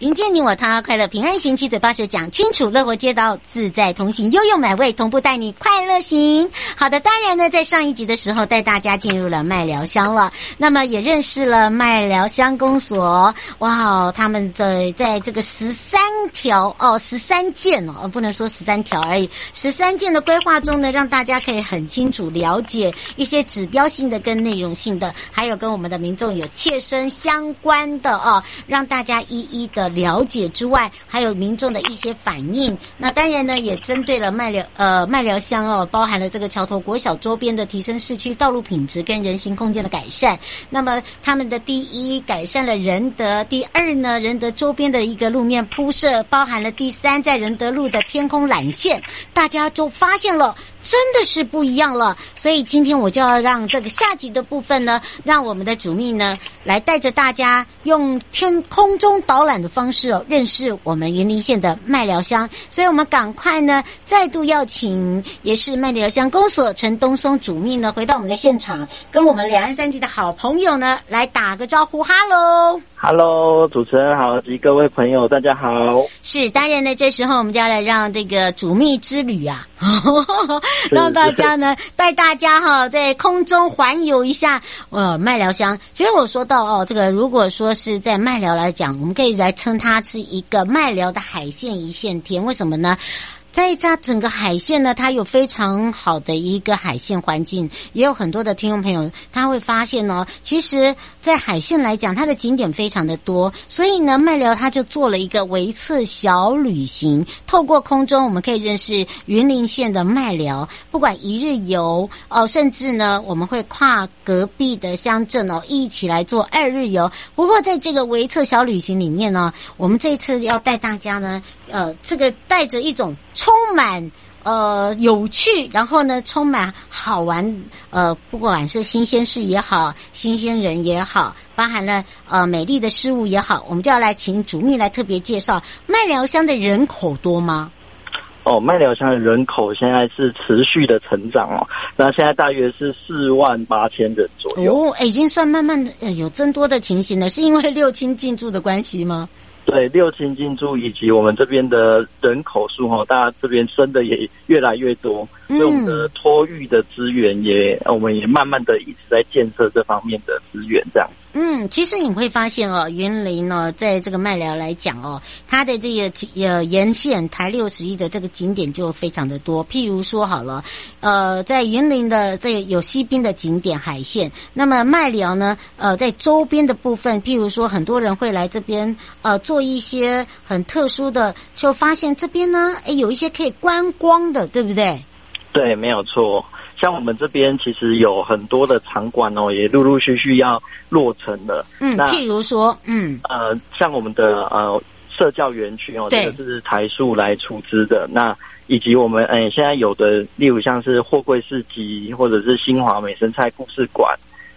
迎接你我他，快乐平安行，七嘴八舌讲清楚，乐活街道自在同行，悠悠美味同步带你快乐行。好的，当然呢，在上一集的时候带大家进入了麦疗乡了，那么也认识了麦疗乡公所。哇，他们在在这个十三条哦，十三件哦，不能说十三条而已，十三件的规划中呢，让大家可以很清楚了解一些指标性的跟内容性的，还有跟我们的民众有切身相关的哦，让大家一一的。了解之外，还有民众的一些反应。那当然呢，也针对了麦寮呃麦寮乡哦，包含了这个桥头国小周边的提升市区道路品质跟人行空间的改善。那么他们的第一改善了仁德，第二呢，仁德周边的一个路面铺设，包含了第三在仁德路的天空缆线，大家就发现了。真的是不一样了，所以今天我就要让这个下集的部分呢，让我们的主秘呢来带着大家用天空中导览的方式哦，认识我们云林县的麦寮乡。所以我们赶快呢，再度邀请也是麦寮乡公所陈东松主秘呢，回到我们的现场，跟我们两岸三地的好朋友呢来打个招呼，哈喽。Hello，主持人好，及各位朋友，大家好。是，当然呢，这时候我们就要来让这个主秘之旅啊，让大家呢带大家哈在空中环游一下呃麦寮乡。其实我说到哦，这个如果说是在麦寮来讲，我们可以来称它是一个麦寮的海线一线天。为什么呢？在它整个海线呢，它有非常好的一个海线环境，也有很多的听众朋友他会发现哦，其实，在海线来讲，它的景点非常的多，所以呢，麦寮他就做了一个微测小旅行，透过空中我们可以认识云林县的麦寮，不管一日游哦，甚至呢，我们会跨隔壁的乡镇哦，一起来做二日游。不过，在这个微测小旅行里面呢，我们这次要带大家呢。呃，这个带着一种充满呃有趣，然后呢充满好玩，呃，不管是新鲜事也好，新鲜人也好，包含了呃美丽的事物也好，我们就要来请主秘来特别介绍麦寮乡的人口多吗？哦，麦寮乡的人口现在是持续的成长哦，那现在大约是四万八千人左右。哦，已经算慢慢的有增多的情形了，是因为六亲进驻的关系吗？对，六千进驻以及我们这边的人口数哈，大家这边生的也越来越多，所以我们的托育的资源也，我们也慢慢的一直在建设这方面的资源，这样。嗯，其实你会发现哦，云林呢，在这个麦寮来讲哦，它的这个呃沿线台六十一的这个景点就非常的多。譬如说好了，呃，在云林的这个有西滨的景点海线，那么麦寮呢，呃，在周边的部分，譬如说很多人会来这边呃做一些很特殊的，就发现这边呢，诶，有一些可以观光的，对不对？对，没有错。像我们这边其实有很多的场馆哦，也陆陆续续要落成了。嗯，那譬如说，嗯，呃，像我们的呃社教园区哦，这个是台塑来出资的。那以及我们哎、呃、现在有的，例如像是货柜市集，或者是新华美生菜故事馆。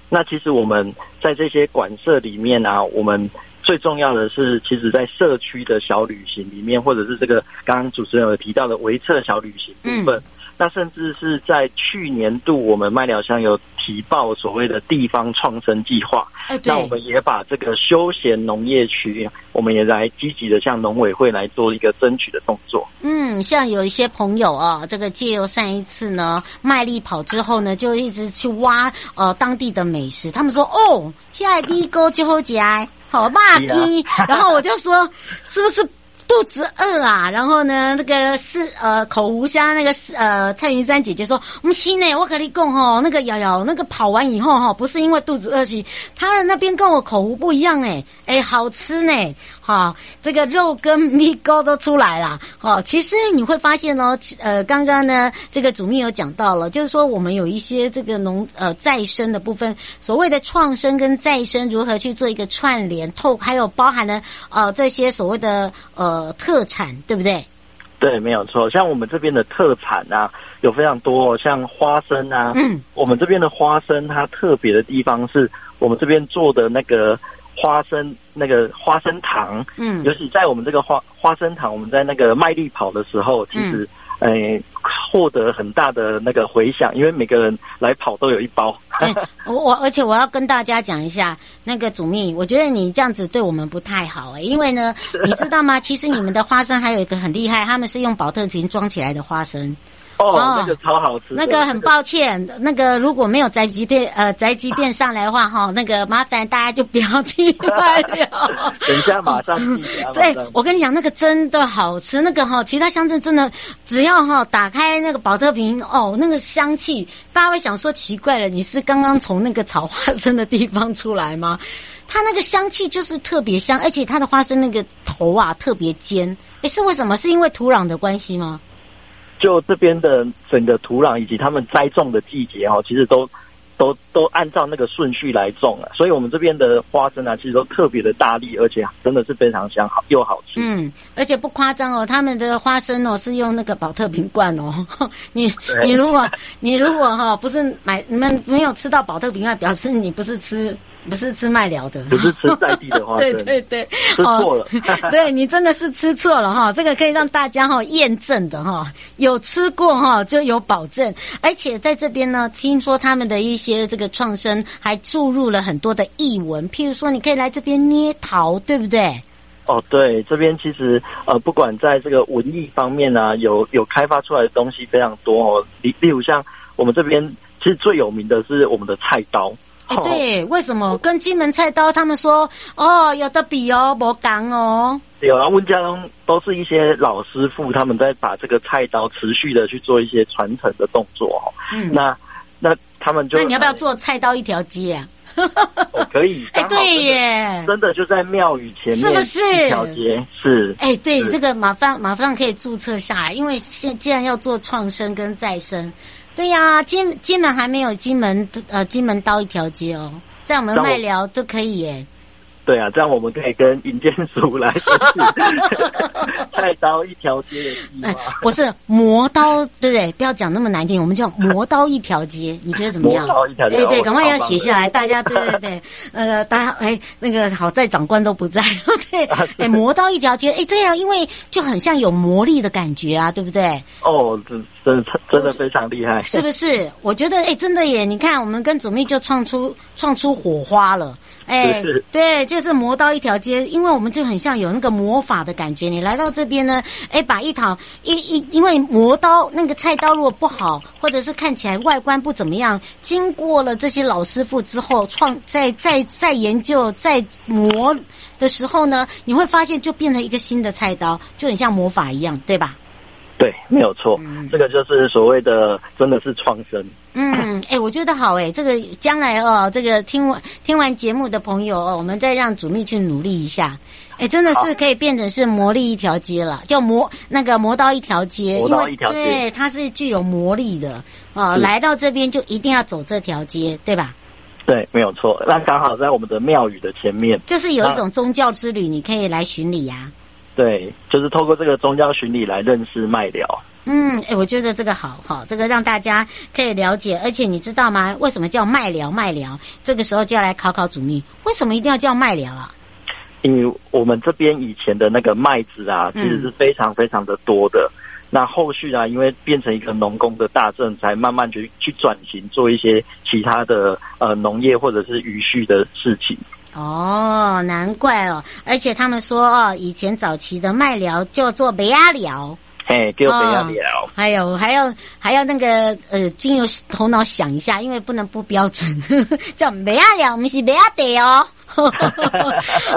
那其实我们在这些馆舍里面啊，我们最重要的是，其实在社区的小旅行里面，或者是这个刚刚主持人有提到的维测小旅行部分。嗯那甚至是在去年度，我们麦寮乡有提报所谓的地方创生计划。哎，那我们也把这个休闲农业区，我们也来积极的向农委会来做一个争取的动作。嗯，像有一些朋友啊，这个借由上一次呢麦力跑之后呢，就一直去挖呃当地的美食。他们说哦，现在米糕就好吃，好霸气。然后我就说，是不是？肚子饿啊，然后呢，那个是呃口湖乡那个是呃蔡云山姐姐说，我们心呢，我跟你讲吼，那个瑶瑶那个跑完以后哈，不是因为肚子饿是她的那边跟我口湖不一样哎，哎好吃呢。好，这个肉跟米糕都出来了。好，其实你会发现哦，呃，刚刚呢，这个主秘有讲到了，就是说我们有一些这个农呃再生的部分，所谓的创生跟再生如何去做一个串联，透还有包含了呃这些所谓的呃特产，对不对？对，没有错。像我们这边的特产啊，有非常多，像花生啊，嗯，我们这边的花生它特别的地方是我们这边做的那个。花生那个花生糖，嗯，尤其在我们这个花花生糖，我们在那个麦力跑的时候，其实，诶获得很大的那个回响，因为每个人来跑都有一包。哎、我我而且我要跟大家讲一下，那个主秘，我觉得你这样子对我们不太好哎、欸，因为呢，你知道吗？其实你们的花生还有一个很厉害，他们是用保特瓶装起来的花生。哦，那个超好吃。那个很抱歉，那个如果没有宅急便呃宅急便上来的话哈，那个麻烦大家就不要去买了。等一下马上寄。对，我跟你讲，那个真的好吃，那个哈，其他乡镇真的只要哈打开那个宝特瓶哦，那个香气，大家会想说奇怪了，你是刚刚从那个炒花生的地方出来吗？它那个香气就是特别香，而且它的花生那个头啊特别尖，诶，是为什么？是因为土壤的关系吗？就这边的整个土壤以及他们栽种的季节哦，其实都都都按照那个顺序来种了，所以我们这边的花生啊，其实都特别的大力，而且真的是非常香，好又好吃。嗯，而且不夸张哦，他们的花生哦是用那个宝特瓶罐哦。你你如果你如果哈不是买你们没有吃到宝特瓶罐，表示你不是吃。不是吃麦寮的，不是吃在地的花生，对对对，吃错了，哦、对你真的是吃错了哈，这个可以让大家哈验证的哈，有吃过哈就有保证，而且在这边呢，听说他们的一些这个创生还注入了很多的译文，譬如说你可以来这边捏陶，对不对？哦，对，这边其实呃，不管在这个文艺方面啊，有有开发出来的东西非常多哦，例例如像我们这边其实最有名的是我们的菜刀。哎，对，为什么跟金门菜刀他们说哦，有的比哦，不讲哦。有啊，温家东都是一些老师傅，他们在把这个菜刀持续的去做一些传承的动作哦。嗯，那那他们就那你要不要做菜刀一条街啊？哦，可以。哎，对耶，真的就在庙宇前面，是不是一条街？是。哎，对，这个马上马上可以注册下来，因为现既然要做创生跟再生。对呀、啊，金金门还没有金门呃金门刀一条街哦，在我们麦寮都可以耶。对啊，这样我们可以跟营建署来菜刀 一条街的计划。不是磨刀，对不对？不要讲那么难听，我们叫磨刀一条街，你觉得怎么样？磨刀一条街，对对，赶快要写下来，大家对对对，呃，大家哎，那个好在长官都不在，对，哎，磨刀一条街，哎，这样因为就很像有魔力的感觉啊，对不对？哦，真真真的非常厉害，是不是？我觉得哎，真的耶！你看，我们跟祖密就创出创出火花了。哎，对，就是磨刀一条街，因为我们就很像有那个魔法的感觉。你来到这边呢，哎，把一套一一，因为磨刀那个菜刀如果不好，或者是看起来外观不怎么样，经过了这些老师傅之后，创再再再研究再磨的时候呢，你会发现就变成一个新的菜刀，就很像魔法一样，对吧？对，没有错，嗯、这个就是所谓的，真的是创生。嗯，哎，我觉得好哎，这个将来哦，这个听完听完节目的朋友哦，我们再让主秘去努力一下，哎，真的是可以变成是魔力一条街了，叫魔那个魔刀一条街，磨刀一条街，对，它是具有魔力的哦，是来到这边就一定要走这条街，对吧？对，没有错，那刚好在我们的庙宇的前面，就是有一种宗教之旅，你可以来巡礼呀。对，就是透过这个宗教巡礼来认识麦寮。嗯，哎，我觉得这个好好，这个让大家可以了解。而且你知道吗？为什么叫麦寮？麦寮这个时候就要来考考主秘，为什么一定要叫麦寮啊？因为我们这边以前的那个麦子啊，其实是非常非常的多的。嗯、那后续啊，因为变成一个农工的大镇，才慢慢去去转型做一些其他的呃农业或者是渔畜的事情。哦，难怪哦！而且他们说哦，以前早期的麦寮叫做梅阿寮，嘿，叫不要聊。还有还要还要那个呃，经由头脑想一下，因为不能不标准，呵呵叫麦仔寮，不是不要得哦，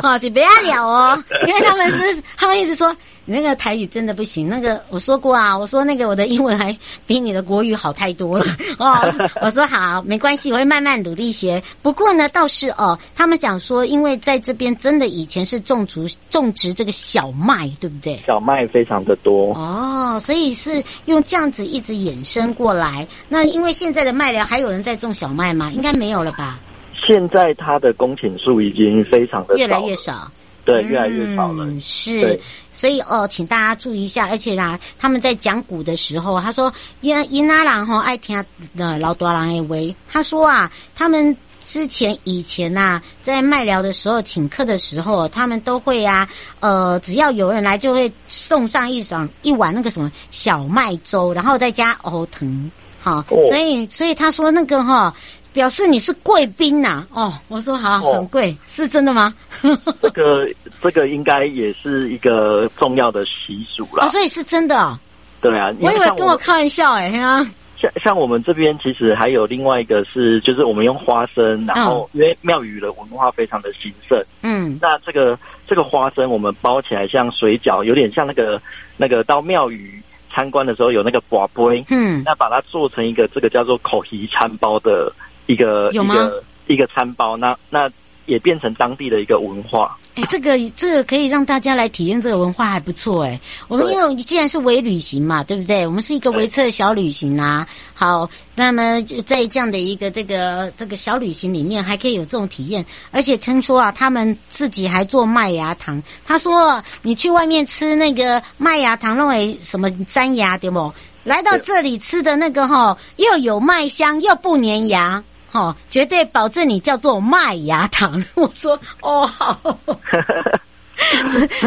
哈 是不要聊哦，因为他们是他们一直说。你那个台语真的不行，那个我说过啊，我说那个我的英文还比你的国语好太多了 哦。我说好，没关系，我会慢慢努力学。不过呢，倒是哦，他们讲说，因为在这边真的以前是种植种植这个小麦，对不对？小麦非常的多哦，所以是用这样子一直衍生过来。那因为现在的麦寮还有人在种小麦吗？应该没有了吧？现在它的公顷数已经非常的越来越少。对，越来越少了。嗯、是，所以哦，请大家注意一下。而且呢，他们在讲古的时候，他说，因因阿郎吼爱听呃老多人的话。他说啊，他们之前以前呐、啊，在卖疗的时候请客的时候，他们都会啊，呃，只要有人来，就会送上一碗一碗那个什么小麦粥，然后再加藕藤，好，哦、所以所以他说那个哈。表示你是贵宾呐？哦，我说好，很贵，哦、是真的吗？这个这个应该也是一个重要的习俗了。哦，所以是真的哦。对啊，我以为跟我开玩笑哎呀。像像我们这边其实还有另外一个是，就是我们用花生，然后因为庙宇的文化非常的兴盛，嗯，那这个这个花生我们包起来像水饺，有点像那个那个到庙宇参观的时候有那个筊杯，嗯，那把它做成一个这个叫做口皮餐包的。一个一个一个餐包，那那也变成当地的一个文化。哎，这个这个可以让大家来体验这个文化，还不错哎。我们因为既然是微旅行嘛，对不对？我们是一个微测小旅行啊。好，那么就在这样的一个这个这个小旅行里面，还可以有这种体验。而且听说啊，他们自己还做麦芽糖。他说，你去外面吃那个麦芽糖，认为什么粘牙对不？来到这里吃的那个哈，又有麦香，又不粘牙。哦，绝对保证你叫做麦芽糖。我说哦好，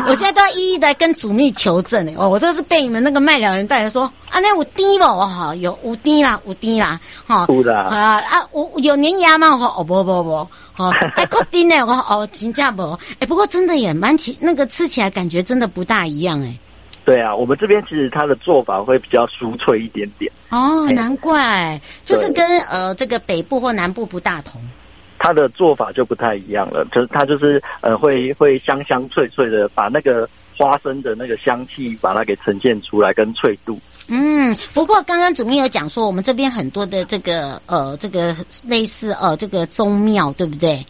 我现在都要一一的跟主秘求证哦，我这是被你们那个麦寮人带来说啊，那有低不？哦，有五滴啦，五滴啦，哈，啊啊，我有粘牙吗？我说哦不不不，哦，还够低呢，我说哦，真假不？哎，不过真的也蛮奇，那个吃起来感觉真的不大一样哎。对啊，我们这边其实它的做法会比较酥脆一点点。哦，难怪，就是跟呃这个北部或南部不大同。它的做法就不太一样了，就是它就是呃会会香香脆脆的，把那个花生的那个香气把它给呈现出来，跟脆度。嗯，不过刚刚主秘有讲说，我们这边很多的这个呃这个类似呃这个宗庙，对不对？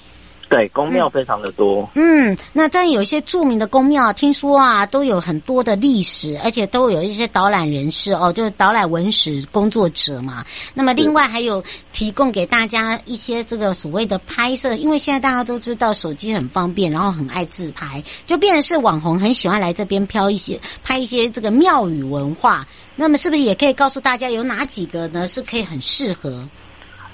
对，宫庙非常的多。嗯，那但有一些著名的宫庙，听说啊，都有很多的历史，而且都有一些导览人士哦，就是导览文史工作者嘛。那么另外还有提供给大家一些这个所谓的拍摄，因为现在大家都知道手机很方便，然后很爱自拍，就变成是网红很喜欢来这边飘一些拍一些这个庙宇文化。那么是不是也可以告诉大家有哪几个呢？是可以很适合？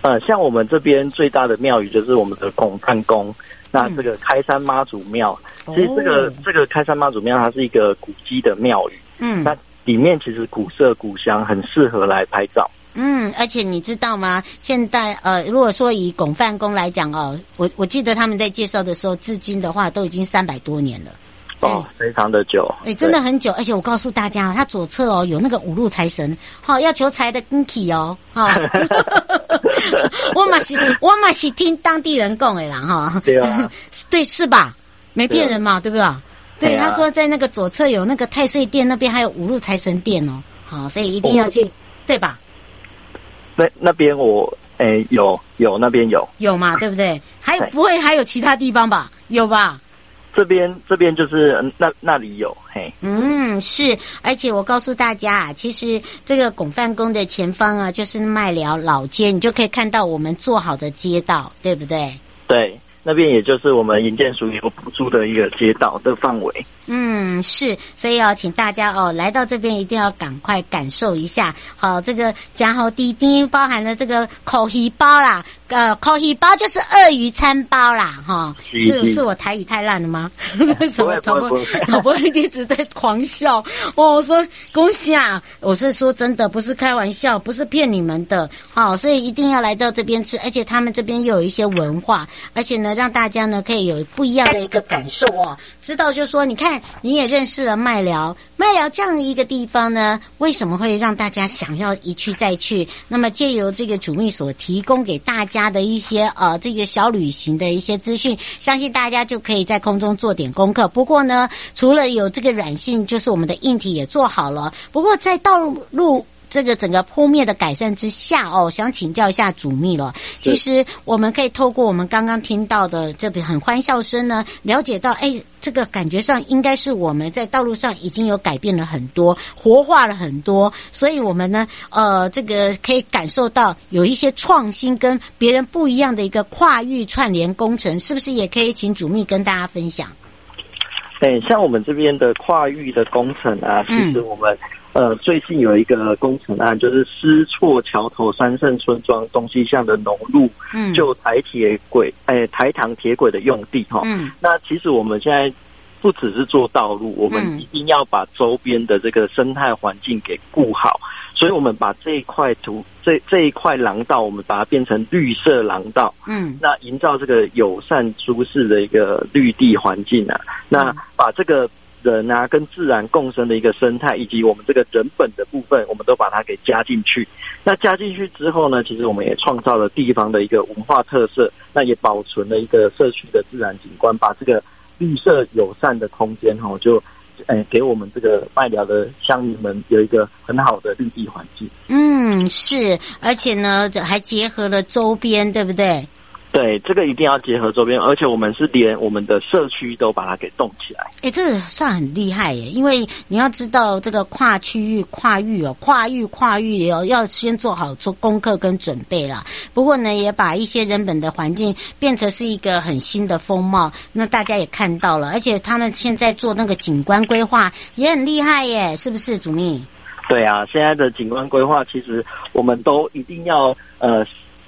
呃，像我们这边最大的庙宇就是我们的拱范宫，那这个开山妈祖庙，嗯、其实这个、哦、这个开山妈祖庙它是一个古迹的庙宇，嗯，那里面其实古色古香，很适合来拍照。嗯，而且你知道吗？现在呃，如果说以拱范宫来讲哦，我我记得他们在介绍的时候，至今的话都已经三百多年了。哦，非常的久，哎，真的很久，而且我告诉大家，他左侧哦有那个五路财神，好要求财的跟起哦，哈，我嘛是，我嘛是听当地人讲的啦，哈，对啊，对是吧？没骗人嘛，对不对？对，他说在那个左侧有那个太岁殿那边还有五路财神殿哦，好，所以一定要去，对吧？那那边我哎有有那边有有嘛，对不对？还有不会还有其他地方吧？有吧？这边这边就是那那里有嘿，嗯是，而且我告诉大家啊，其实这个拱范宫的前方啊，就是麦寮老街，你就可以看到我们做好的街道，对不对？对，那边也就是我们营建署有补助的一个街道的范围。嗯，是，所以要请大家哦，来到这边一定要赶快感受一下。好，这个加好滴滴包含了这个口皮包啦。呃，烤鱼包就是鳄鱼餐包啦，哈，是是我台语太烂了吗？为什么导播导播一直在狂笑？哦，我说恭喜啊！我是说真的，不是开玩笑，不是骗你们的。好，所以一定要来到这边吃，而且他们这边又有一些文化，而且呢，让大家呢可以有不一样的一个感受哦。知道就说，你看你也认识了麦寮，麦寮这样的一个地方呢，为什么会让大家想要一去再去？那么借由这个主秘所提供给大家。的一些呃，这个小旅行的一些资讯，相信大家就可以在空中做点功课。不过呢，除了有这个软性，就是我们的硬体也做好了。不过在道路。这个整个铺面的改善之下哦，想请教一下主秘了。其实我们可以透过我们刚刚听到的这边很欢笑声呢，了解到，哎，这个感觉上应该是我们在道路上已经有改变了很多，活化了很多，所以我们呢，呃，这个可以感受到有一些创新跟别人不一样的一个跨域串联工程，是不是也可以请主秘跟大家分享？哎，像我们这边的跨域的工程啊，其实我们。呃，最近有一个工程案，就是思厝桥头三圣村庄东西向的农路，嗯，就台铁轨，哎，台糖铁轨的用地哈，嗯，那其实我们现在不只是做道路，我们一定要把周边的这个生态环境给顾好，所以我们把这一块土，这这一块廊道，我们把它变成绿色廊道，嗯，那营造这个友善舒适的一个绿地环境啊，那把这个。人啊，跟自然共生的一个生态，以及我们这个人本的部分，我们都把它给加进去。那加进去之后呢，其实我们也创造了地方的一个文化特色，那也保存了一个社区的自然景观，把这个绿色友善的空间哈，就诶、给我们这个麦寮的乡民们有一个很好的绿地环境。嗯，是，而且呢，还结合了周边，对不对？对，这个一定要结合周边，而且我们是连我们的社区都把它给动起来。哎，这个算很厉害耶！因为你要知道，这个跨区域、跨域哦，跨域、跨域哦，要先做好做功课跟准备啦。不过呢，也把一些人本的环境变成是一个很新的风貌。那大家也看到了，而且他们现在做那个景观规划也很厉害耶，是不是，主秘？对啊，现在的景观规划其实我们都一定要呃。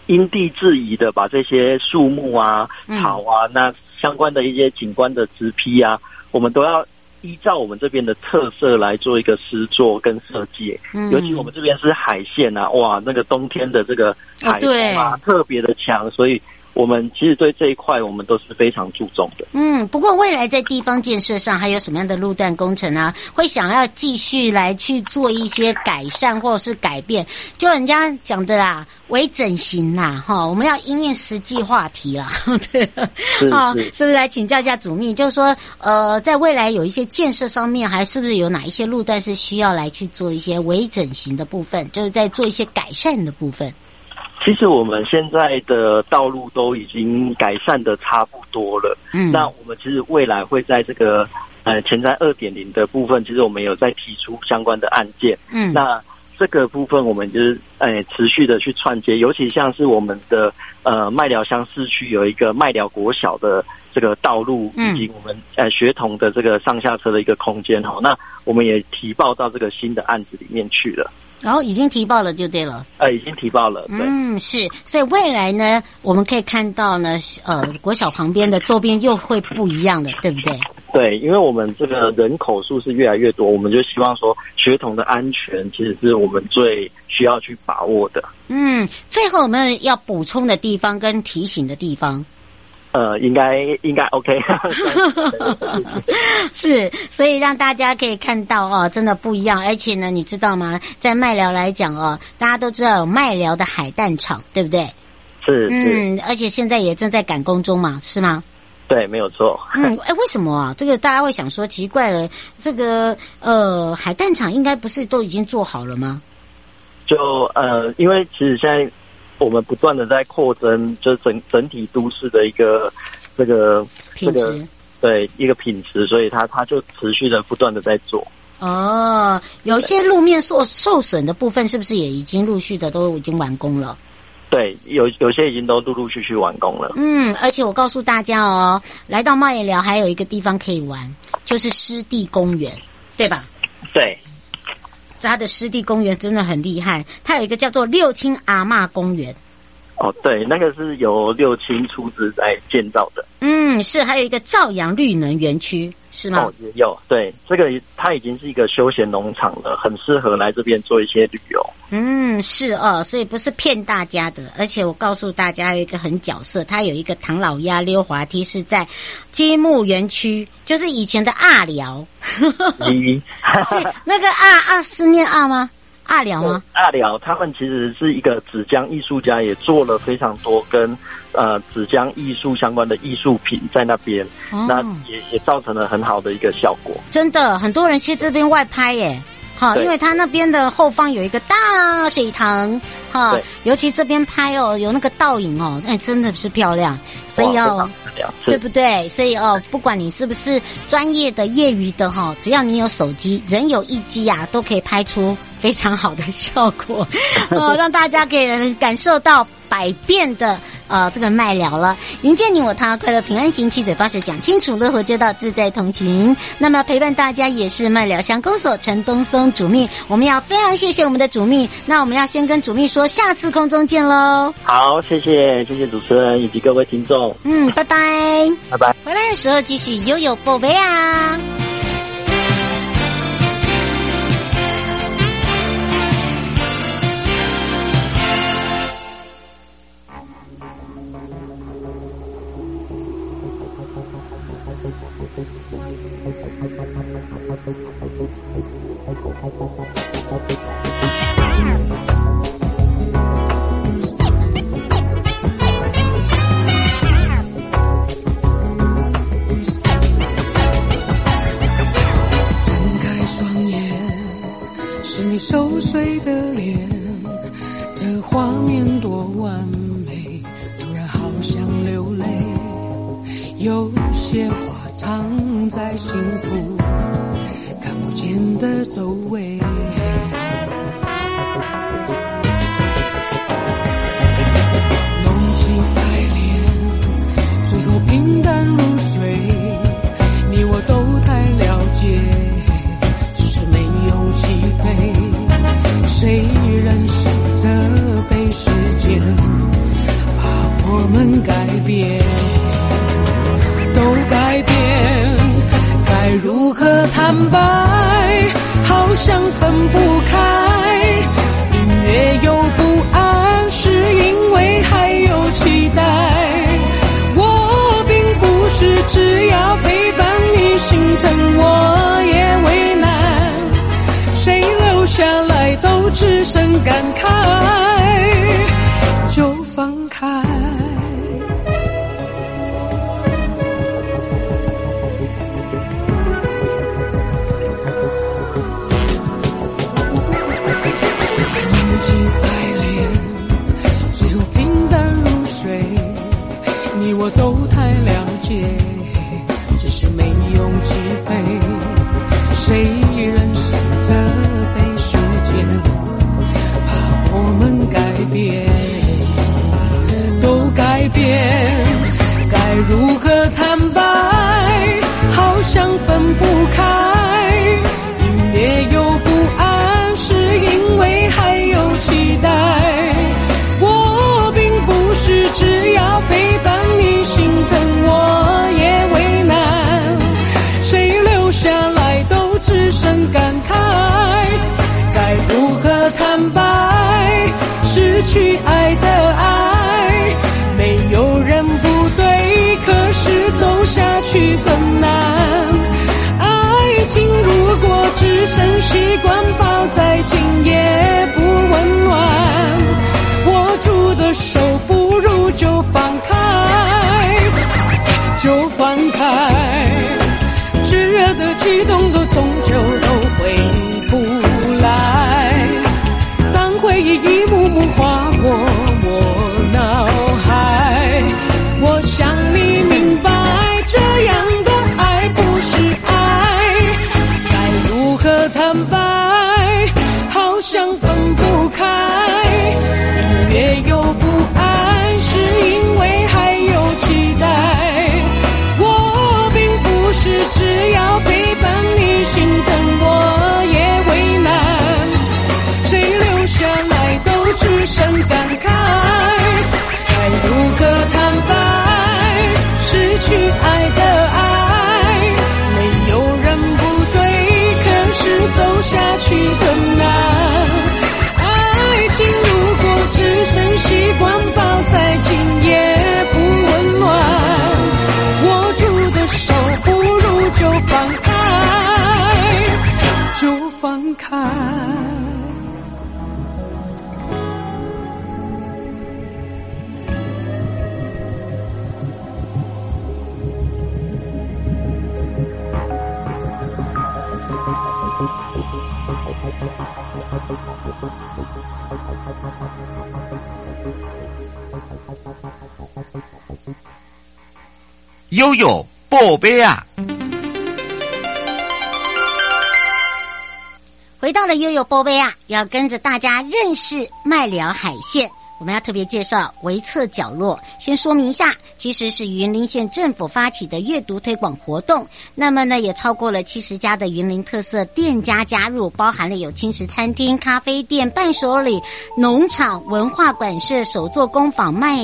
因地制宜的把这些树木啊、草啊，那相关的一些景观的植批啊，我们都要依照我们这边的特色来做一个施作跟设计。尤其我们这边是海线啊，哇，那个冬天的这个海风啊，特别的强，所以。我们其实对这一块，我们都是非常注重的。嗯，不过未来在地方建设上，还有什么样的路段工程啊？会想要继续来去做一些改善或者是改变？就人家讲的啦，微整形啦，哈，我们要因应实际话题啦。对，啊，是不是来请教一下主秘？就是说，呃，在未来有一些建设上面，还是不是有哪一些路段是需要来去做一些微整形的部分？就是在做一些改善的部分。其实我们现在的道路都已经改善的差不多了。嗯，那我们其实未来会在这个呃前瞻二点零的部分，其实我们有在提出相关的案件。嗯，那这个部分我们就是呃持续的去串接，尤其像是我们的呃麦寮乡市区有一个麦寮国小的这个道路，以及我们呃学童的这个上下车的一个空间哈，那我们也提报到这个新的案子里面去了。然后已经提报了，就对了。呃，已经提报了。对。嗯，是。所以未来呢，我们可以看到呢，呃，国小旁边的周边又会不一样的，对不对？对，因为我们这个人口数是越来越多，我们就希望说，学童的安全其实是我们最需要去把握的。嗯，最后我们要补充的地方跟提醒的地方。呃，应该应该 OK，是，所以让大家可以看到哦，真的不一样。而且呢，你知道吗？在麦寮来讲哦，大家都知道有麦寮的海淡厂，对不对？是，嗯，而且现在也正在赶工中嘛，是吗？对，没有错。嗯，哎，为什么啊？这个大家会想说奇怪了，这个呃，海淡厂应该不是都已经做好了吗？就呃，因为其实现在。我们不断的在扩增，就整整体都市的一个这个品质，这个，对一个品质，所以它它就持续的不断的在做。哦，有些路面受受损的部分，是不是也已经陆续的都已经完工了？对，有有些已经都陆陆续续完工了。嗯，而且我告诉大家哦，来到麦寮还有一个地方可以玩，就是湿地公园，对吧？对。它的湿地公园真的很厉害，它有一个叫做六亲阿嬷公园。哦，对，那个是由六亲出资来建造的。嗯，是，还有一个兆阳绿能园区。是吗？哦，也有对这个，它已经是一个休闲农场了，很适合来这边做一些旅游。嗯，是哦，所以不是骗大家的，而且我告诉大家有一个很角色，它有一个唐老鸭溜滑梯是在积木园区，就是以前的阿寮。是那个阿阿是念阿吗？阿寮吗？阿寮，他们其实是一个纸浆艺术家，也做了非常多跟呃纸浆艺术相关的艺术品在那边，哦、那也也造成了很好的一个效果。真的，很多人去这边外拍耶，哈，因为他那边的后方有一个大水塘，哈，尤其这边拍哦，有那个倒影哦，那真的是漂亮，所以哦。对不对？所以哦，不管你是不是专业的、业余的哈，只要你有手机，人有一机啊，都可以拍出非常好的效果 哦，让大家给人感受到百变的呃这个麦聊了。迎接你我他，快乐平安行，七嘴八舌讲清楚，乐活街道自在同行。那么陪伴大家也是麦聊乡公所陈东松主秘，我们要非常谢谢我们的主秘。那我们要先跟主秘说，下次空中见喽。好，谢谢谢谢主持人以及各位听众。嗯，拜拜，拜拜。回来的时候继续悠悠宝贝啊。ハハハハハ。就放开。悠悠宝贝啊！回到了悠悠宝贝啊，要跟着大家认识麦寮海线。我们要特别介绍微册角落。先说明一下，其实是云林县政府发起的阅读推广活动。那么呢，也超过了七十家的云林特色店家加入，包含了有轻食餐厅、咖啡店、伴手礼、农场、文化馆舍、手作工坊卖。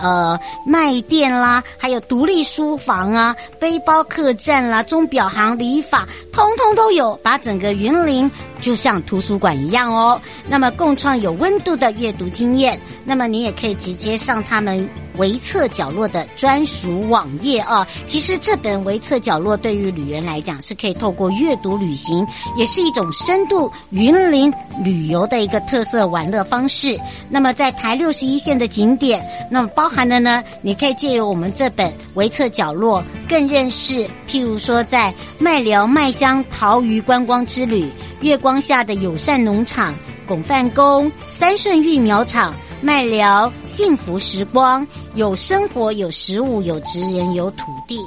呃，卖店啦，还有独立书房啊，背包客栈啦，钟表行、理发，通通都有，把整个云林就像图书馆一样哦。那么共创有温度的阅读经验，那么你也可以直接上他们。微册角落的专属网页啊，其实这本微册角落对于旅人来讲是可以透过阅读旅行，也是一种深度云林旅游的一个特色玩乐方式。那么在台六十一线的景点，那么包含了呢，你可以借由我们这本微册角落，更认识，譬如说在麦寮麦香桃鱼观光之旅、月光下的友善农场、拱范宫、三顺育苗场。麦聊幸福时光，有生活，有食物，有职人，有土地，